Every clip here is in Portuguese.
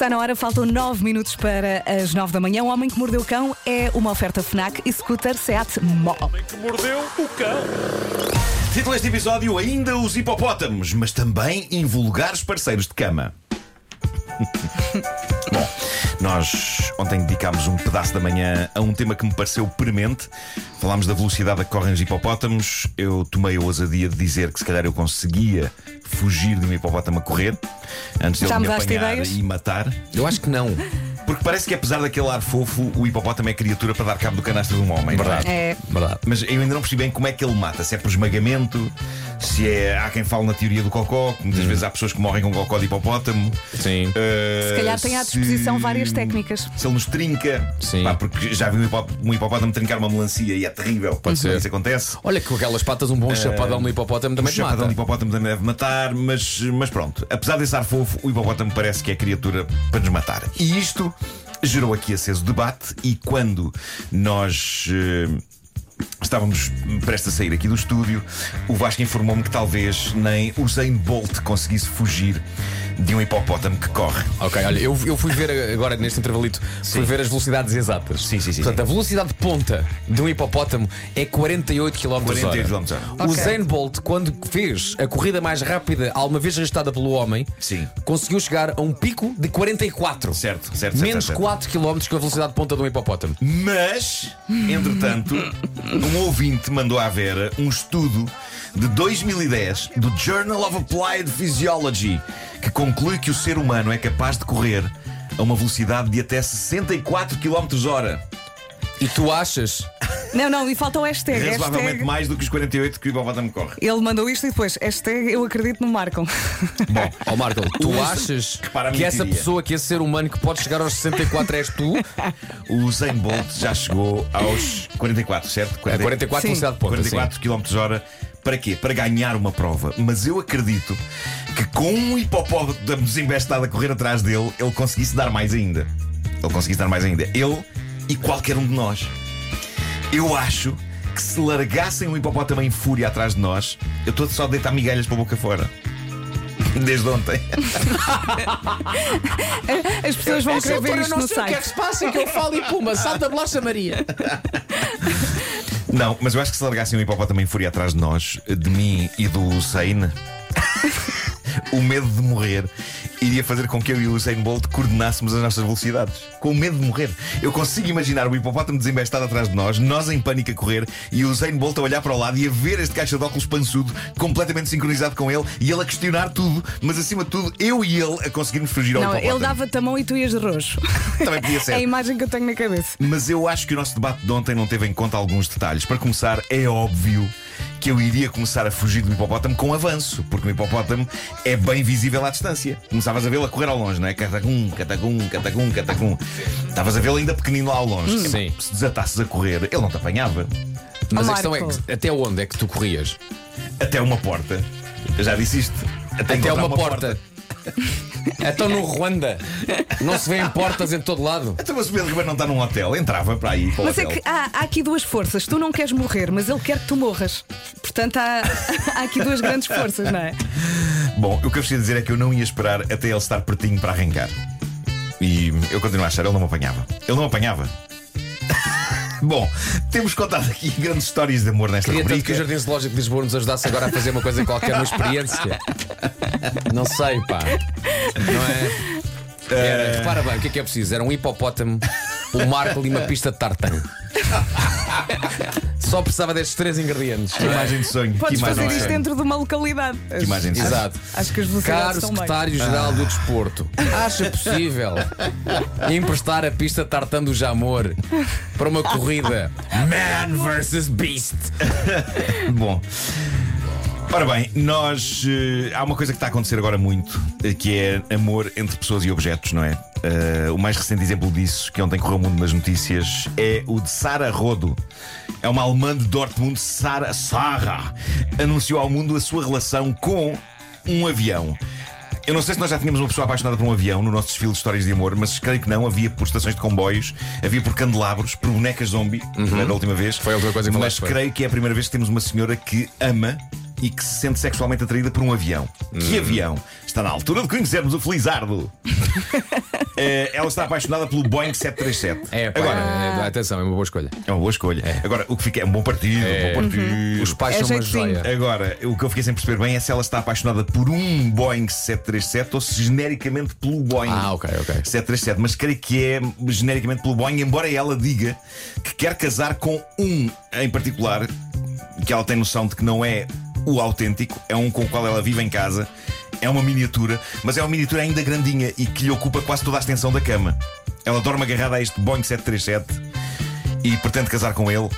Está na hora, faltam 9 minutos para as 9 da manhã. O Homem que Mordeu o Cão é uma oferta FNAC e scooter Seat Mó. que mordeu o cão. Título deste episódio: Ainda os hipopótamos, mas também invulgares parceiros de cama. Nós ontem dedicámos um pedaço da manhã a um tema que me pareceu premente. Falámos da velocidade a que correm os hipopótamos. Eu tomei a ousadia de dizer que se calhar eu conseguia fugir de um hipopótamo a correr antes de Já ele me apanhar ideias? e matar. Eu acho que não. Porque parece que apesar daquele ar fofo, o hipopótamo é criatura para dar cabo do canastro de um homem. é? Verdade. É. Verdade. Mas eu ainda não percebi bem como é que ele mata. Se é por esmagamento, se é. Há quem fale na teoria do cocó, que muitas vezes há pessoas que morrem com cocó de hipopótamo. Sim. Uh, Se calhar tem à disposição se- várias técnicas. Se ele nos trinca. Sim. Pá, porque já vi um, hipó- um hipopótamo trincar uma melancia e é terrível. Pode ser. Isso acontece. Olha que com aquelas patas, um bom chapadão no hipopótamo também te chapadão de mata. hipopótamo também deve matar, mas, mas pronto. Apesar desse ar fofo, o hipopótamo parece que é criatura para nos matar. E isto gerou aqui aceso debate. E quando nós. eh, Estávamos prestes a sair aqui do estúdio. O Vasco informou-me que talvez nem o Zayn Bolt conseguisse fugir de um hipopótamo que corre. Ok, olha, eu, eu fui ver agora neste intervalito, fui ver as velocidades exatas. Sim, sim, sim, Portanto, sim. a velocidade de ponta de um hipopótamo é 48 km 48 h km/h. O. Zayn Bolt, quando fez a corrida mais rápida alguma vez registada pelo homem, Sim. conseguiu chegar a um pico de 44. Certo, certo, certo. Menos certo. 4 km com a velocidade de ponta de um hipopótamo. Mas, entretanto, um ouvinte mandou à Vera um estudo de 2010 do Journal of Applied Physiology que conclui que o ser humano é capaz de correr a uma velocidade de até 64 km hora. E tu achas? Não, não, e falta o hashtag. Razoavelmente hashtag. mais do que os 48 que o hipopótamo corre. Ele mandou isto e depois, hashtag eu acredito no Marcon. Bom, ó Marco, tu achas que minha essa pessoa, que esse ser humano que pode chegar aos 64 és tu? O Zayn Bolt já chegou aos 44, certo? É 44 Sim. velocidade de ponta. 44 km hora. Para quê? Para ganhar uma prova. Mas eu acredito que com um hipopótamo desembestado a correr atrás dele, ele conseguisse dar mais ainda. Ele conseguisse dar mais ainda. Ele e qualquer um de nós. Eu acho que se largassem um hipopótamo em fúria atrás de nós, eu estou só a deitar migalhas para a boca fora. Desde ontem. As pessoas vão querer ver isto no site. se passa, que eu falo e puma, salta bolacha Maria. Não, mas eu acho que se largassem um hipopótamo em fúria atrás de nós, de mim e do Usain, o medo de morrer iria fazer com que eu e o Usain Bolt coordenássemos as nossas velocidades. Com o medo de morrer. Eu consigo imaginar o hipopótamo desembestado atrás de nós, nós em pânico a correr e o Usain Bolt a olhar para o lado e a ver este caixa de óculos pançudo completamente sincronizado com ele e ele a questionar tudo, mas acima de tudo eu e ele a conseguirmos fugir ao Não, hipopótamo. ele dava-te a mão e tu ias de roxo. Também podia ser. É a imagem que eu tenho na cabeça. Mas eu acho que o nosso debate de ontem não teve em conta alguns detalhes. Para começar, é óbvio que eu iria começar a fugir do hipopótamo com avanço, porque o hipopótamo é bem visível à distância. Começavas a vê-lo a correr ao longe, não é? Catagum, catagum, catagum, catagum. Estavas a vê-lo ainda pequenino lá ao longe. Sim. Se desatasses a correr, ele não te apanhava. Mas a questão é que, até onde é que tu corrias? Até uma porta. Eu já disse isto. Até encontrar uma, porta. Então no Ruanda não se vêem portas em todo lado. Então, mas o Pedro Ribeiro não está num hotel. Entrava para aí. Para Mas é que há, há aqui duas forças. Tu não queres morrer, mas ele quer que tu morras. Portanto, há, há aqui duas grandes forças, não é? Bom, o que eu preciso dizer é que eu não ia esperar até ele estar pertinho para arrancar. E eu continuo a achar, ele não me apanhava. Ele não me apanhava. Bom, temos contado aqui grandes histórias de amor nesta Queria tanto que rubrica. o Jardim Zoológico de Lisboa nos ajudasse agora a fazer uma coisa qualquer, uma experiência. Não sei, pá. Não é? Era, repara bem, o que é que é preciso? Era um hipopótamo, um Marco e uma pista de tartan. Só precisava destes três ingredientes. Que imagem de sonho. Podes que fazer de isto dentro de uma localidade. Que imagem de sonho. Exato. Acho que as velocidades Caro estão secretário-geral do Desporto, acha possível emprestar a pista tartan do Jamor para uma corrida Man vs Beast? Bom. Ora bem, nós. eh, há uma coisa que está a acontecer agora muito, eh, que é amor entre pessoas e objetos, não é? Eh, o mais recente exemplo disso, que ontem correu o mundo nas notícias, é o de Sara Rodo. É uma alemã de Dortmund, Sara Sarah, anunciou ao mundo a sua relação com um avião. Eu não sei se nós já tínhamos uma pessoa apaixonada por um avião no nosso desfile de histórias de amor, mas creio que não. Havia por estações de comboios, havia por candelabros, por bonecas zombie, que era da última vez. Foi a última coisa que Mas falaste, foi. creio que é a primeira vez que temos uma senhora que ama e que se sente sexualmente atraída por um avião. Que Hum. avião? Está na altura de conhecermos o Felizardo. Eh, ela está apaixonada pelo Boeing 737. É, pá, Agora, é, é, atenção, é uma boa escolha. é uma boa escolha. Agora, o que fica é um bom partido. Um bom partido. Os pais É são uma joia. Agora, o que eu fiquei sem perceber bem é se ela está apaixonada por um Boeing 737 ou se genericamente pelo Boeing Ah, ok, ok. 737. Mas creio que é genericamente pelo Boeing, embora ela diga que quer casar com um em particular, que ela tem noção de que não é o autêntico, é um com o qual ela vive em casa. É uma miniatura, mas é uma miniatura ainda grandinha e que lhe ocupa quase toda a extensão da cama. Ela dorme agarrada a este Boeing 737 e pretende casar com ele.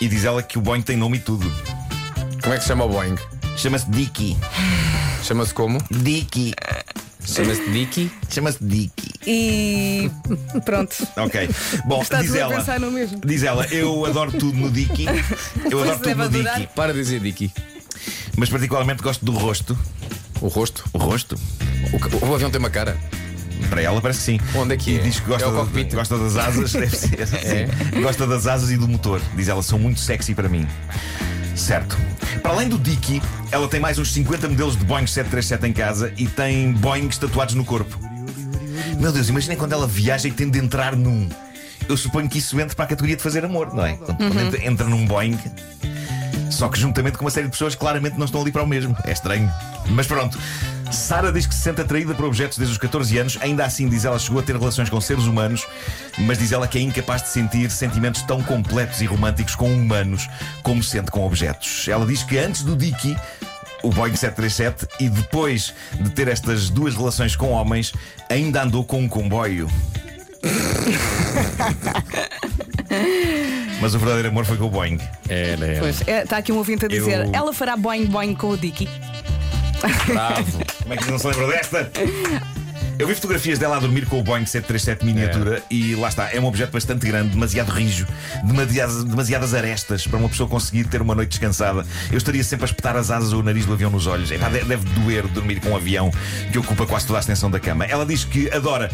E diz ela que o Boeing tem nome e tudo. Como é que se chama o Boeing? Chama-se Dicky. Chama-se como? Dicky. Chama-se Dicky. Chama-se Dicky. E pronto. Ok. Bom, Está diz ela. pensar no mesmo. Diz ela, eu adoro tudo no Dicky. Eu adoro tudo no. Dicky. Para de dizer Dicky. Mas particularmente gosto do rosto. O rosto. O rosto? O, o avião tem uma cara. Para ela parece que sim. Onde é que e é? diz que gosta, É o da- cockpit. gosta das asas. Deve ser. sim. Gosta das asas e do motor. Diz ela, são muito sexy para mim. Certo. Para além do Dicky, ela tem mais uns 50 modelos de Boeing 737 em casa e tem Boeings tatuados no corpo. Meu Deus, imaginem quando ela viaja e tem de entrar num. Eu suponho que isso entra para a categoria de fazer amor, não é? Quando, entra, entra num Boeing. Só que juntamente com uma série de pessoas claramente não estão ali para o mesmo. É estranho. Mas pronto. Sara diz que se sente atraída por objetos desde os 14 anos. Ainda assim, diz ela, chegou a ter relações com seres humanos, mas diz ela que é incapaz de sentir sentimentos tão completos e românticos com humanos como sente com objetos. Ela diz que antes do Dicky. O Boeing 737 e depois de ter estas duas relações com homens, ainda andou com um comboio. Mas o verdadeiro amor foi com o Boeing. Era, era. Pois, é, está aqui um ouvinte a dizer: Eu- ela fará boing boing com o Dicky. Bravo. Como é que não se lembra desta? Eu vi fotografias dela a dormir com o Boeing 737 miniatura e lá está, é um objeto bastante grande, demasiado rijo, demasiadas, demasiadas arestas para uma pessoa conseguir ter uma noite descansada. Eu estaria sempre a espetar as asas ou o nariz do avião nos olhos. Epá, de- deve doer dormir com um avião que ocupa quase toda a extensão da cama. Ela diz que adora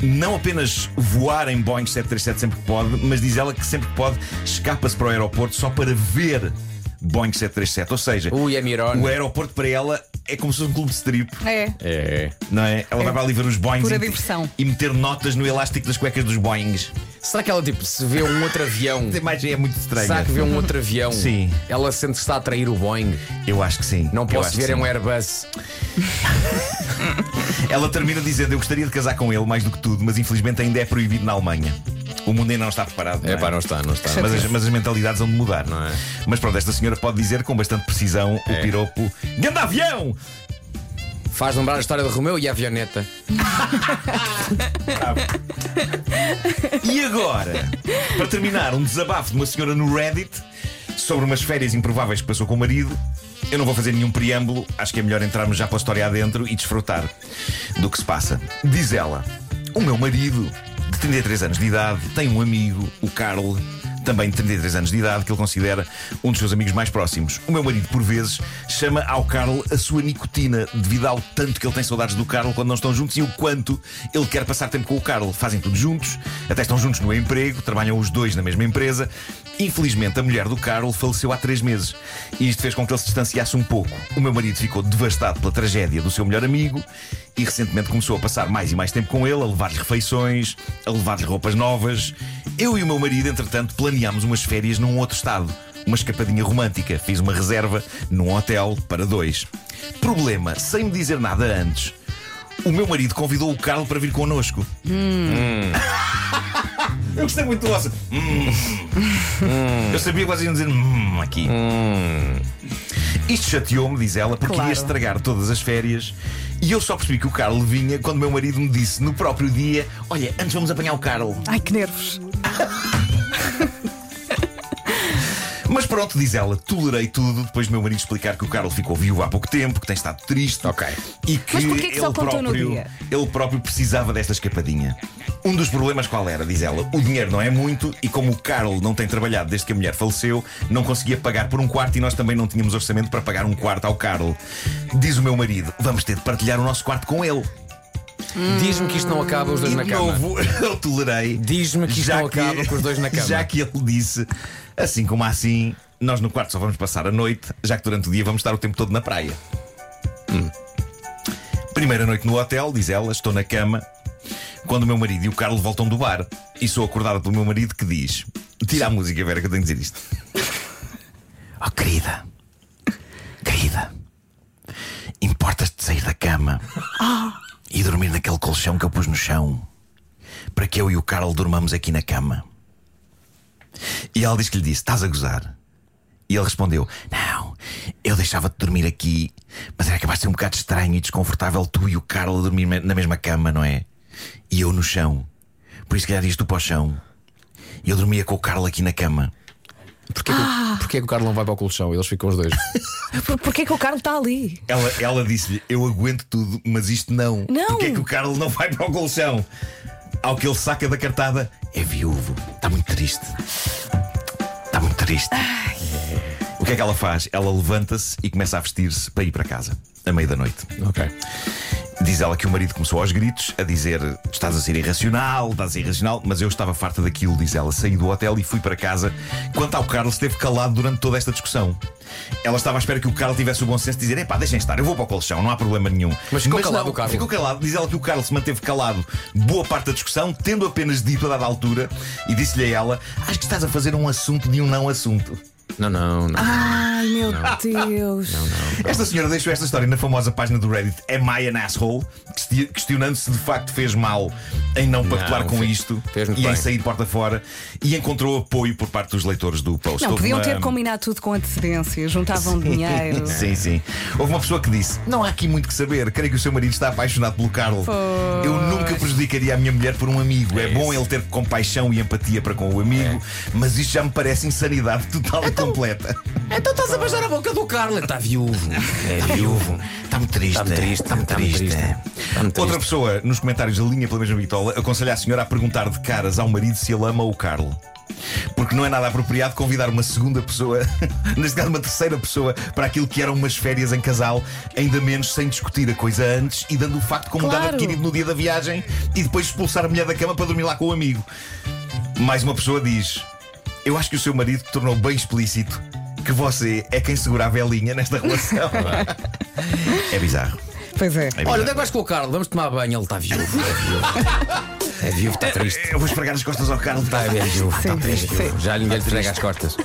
não apenas voar em Boeing 737 sempre que pode, mas diz ela que sempre que pode escapa-se para o aeroporto só para ver Boeing 737. Ou seja, Ui, é Mirone. o aeroporto para ela é como se fosse um clube de strip. É. É. Não é? Ela vai para ali ver os Boeings Pura e, diversão. e meter notas no elástico das cuecas dos Boeings. Será que ela, tipo, se vê um outro avião. A imagem é muito estranha. Será que vê um outro avião? Sim. Ela sente que está a atrair o Boeing. Eu acho que sim. Não Eu posso acho ver, que é sim. um Airbus. Ela termina dizendo: Eu gostaria de casar com ele mais do que tudo, mas infelizmente ainda é proibido na Alemanha. O mundo ainda não está preparado. É não pá, não está, não está. Mas as, mas as mentalidades vão de mudar. Não é? Mas pronto, esta senhora pode dizer com bastante precisão É. o piropo: Ganda avião! Faz lembrar a história de Romeu e a avioneta. E agora, para terminar, um desabafo de uma senhora no Reddit sobre umas férias improváveis que passou com o marido. Eu não vou fazer nenhum preâmbulo, acho que é melhor entrarmos já para a história adentro e desfrutar do que se passa. Diz ela: O meu marido, 33 anos de idade, tem um amigo, o Carl, também de 33 anos de idade, que ele considera um dos seus amigos mais próximos. O meu marido, por vezes, chama ao Carl a sua nicotina, devido ao tanto que ele tem saudades do Carl quando não estão juntos e o quanto ele quer passar tempo com o Carl. Fazem tudo juntos, até estão juntos no emprego, trabalham os dois na mesma empresa. Infelizmente, a mulher do Carl faleceu há três meses e isto fez com que ele se distanciasse um pouco. O meu marido ficou devastado pela tragédia do seu melhor amigo e recentemente começou a passar mais e mais tempo com ele, a levar-lhe refeições, a levar-lhe roupas novas. Eu e o meu marido, entretanto, planeámos umas férias num outro estado. Uma escapadinha romântica. Fiz uma reserva num hotel para dois. Problema, sem me dizer nada antes, o meu marido convidou o Carl para vir connosco. Eu gostei muito do vosso. Hum. Eu sabia que vocês iam dizer hum, aqui. Isto chateou-me, diz ela, porque Claro. ia estragar todas as férias. E eu só percebi que o Carl vinha quando meu marido me disse no próprio dia: Olha, antes vamos apanhar o Carl. Ai, que nervos. Mas pronto, diz ela, tolerei tudo depois do meu marido explicar que o Carl ficou viúvo há pouco tempo, que tem estado triste. Ok. E que, Mas porquê que ele, só contou no próprio, dia? ele próprio precisava desta escapadinha. Um dos problemas qual era, diz ela, o dinheiro não é muito e como o Carl não tem trabalhado desde que a mulher faleceu, não conseguia pagar por um quarto e nós também não tínhamos orçamento para pagar um quarto ao Carl. Diz o meu marido, vamos ter de partilhar o nosso quarto com ele. Diz-me que isto não acaba os dois e na de cama. novo, eu tolerei. Diz-me que isto já não acaba com os dois na cama. Já que ele disse, assim como assim, nós no quarto só vamos passar a noite, já que durante o dia vamos estar o tempo todo na praia. Hum. Primeira noite no hotel, diz ela, estou na cama. quando o meu marido e o Carlos voltam do bar e sou acordada pelo meu marido que diz: Tira a música, Vera, que eu tenho que dizer isto. Oh, querida, querida, importas-te de sair da cama e dormir naquele colchão que eu pus no chão para que eu e o Carl dormamos aqui na cama. E ela diz que lhe disse: Estás a gozar? E ele respondeu: Não, eu deixava-te dormir aqui, mas era capaz de ser um bocado estranho e desconfortável tu e o Carl a dormir na mesma cama, não é? E eu no chão. Por isso, que calhar, ias tu para o chão. E eu dormia com o Carl aqui na cama. Porquê, que, o- porquê que o Carlos não vai para o colchão? Eles ficam os dois. Por, porquê que o Carlos está ali? Ela, ela disse-lhe: Eu aguento tudo, mas isto não. Não. Porquê que o Carl não vai para o colchão? Ao que ele saca da cartada: É viúvo. Está muito triste. Está muito triste. O que é que ela faz? Ela levanta-se e começa a vestir-se para ir para casa, à meia da noite. ok. Diz ela que o marido começou aos gritos a dizer: Estás a ser irracional, estás a ser irracional, mas eu estava farta daquilo, diz ela. Saí do hotel e fui para casa. Quanto ao Carlos, esteve calado durante toda esta discussão. Ela estava à espera que o Carlos tivesse o bom senso de dizer: Epá, deixem estar, eu vou para o colchão, não há problema nenhum. Mas ficou calado não, o Carlos. Ficou calado. Diz ela que o Carlos se manteve calado boa parte da discussão, tendo apenas dito a dada altura, e disse-lhe a ela: Acho que estás a fazer um assunto de um não assunto. Não, não, não. Ai, meu Deus. Esta senhora deixou esta história na famosa página do Reddit Am I an Asshole? Questi- Questionando se de facto fez mal em não pactuar com fez- isto fez muito e em bem. sair porta fora e encontrou apoio por parte dos leitores do post. Não, Houve podiam uma- ter combinado tudo com antecedência, juntavam dinheiro. Sim, sim. Houve uma pessoa que disse: Não há aqui muito que saber. Creio que o seu marido está apaixonado pelo Carlos. Eu nunca prejudicaria a minha mulher por um amigo. É, É bom isso. ele ter compaixão e empatia para com o amigo, mas isto já me parece insanidade total e completa. Então estás a beijar a boca do Carlos. Está viúvo. É viúvo. Está muito triste. Está muito triste, Está muito está muito triste. triste. Está muito Outra triste. pessoa nos comentários da linha pela mesma bitola aconselha a senhora a perguntar de caras ao marido se ele ama o Carlo. Porque não é nada apropriado convidar uma segunda pessoa, neste caso uma terceira pessoa, para aquilo que eram umas férias em casal, ainda menos sem discutir a coisa antes e dando o facto como um dado Claro. adquirido no dia da viagem e depois expulsar a mulher da cama para dormir lá com o amigo. Mais uma pessoa diz: Eu acho que o seu marido tornou bem explícito que você é quem segura a velinha nesta relação. é bizarro. Pois é. É Olha, onde é que vais com o Carlos? Vamos tomar banho. Ele está viúvo. É viúvo. É está triste. Eu vou esfregar as costas ao Carlos. Está é viúvo. Está triste. sim. Já ninguém lhe esfrega as costas.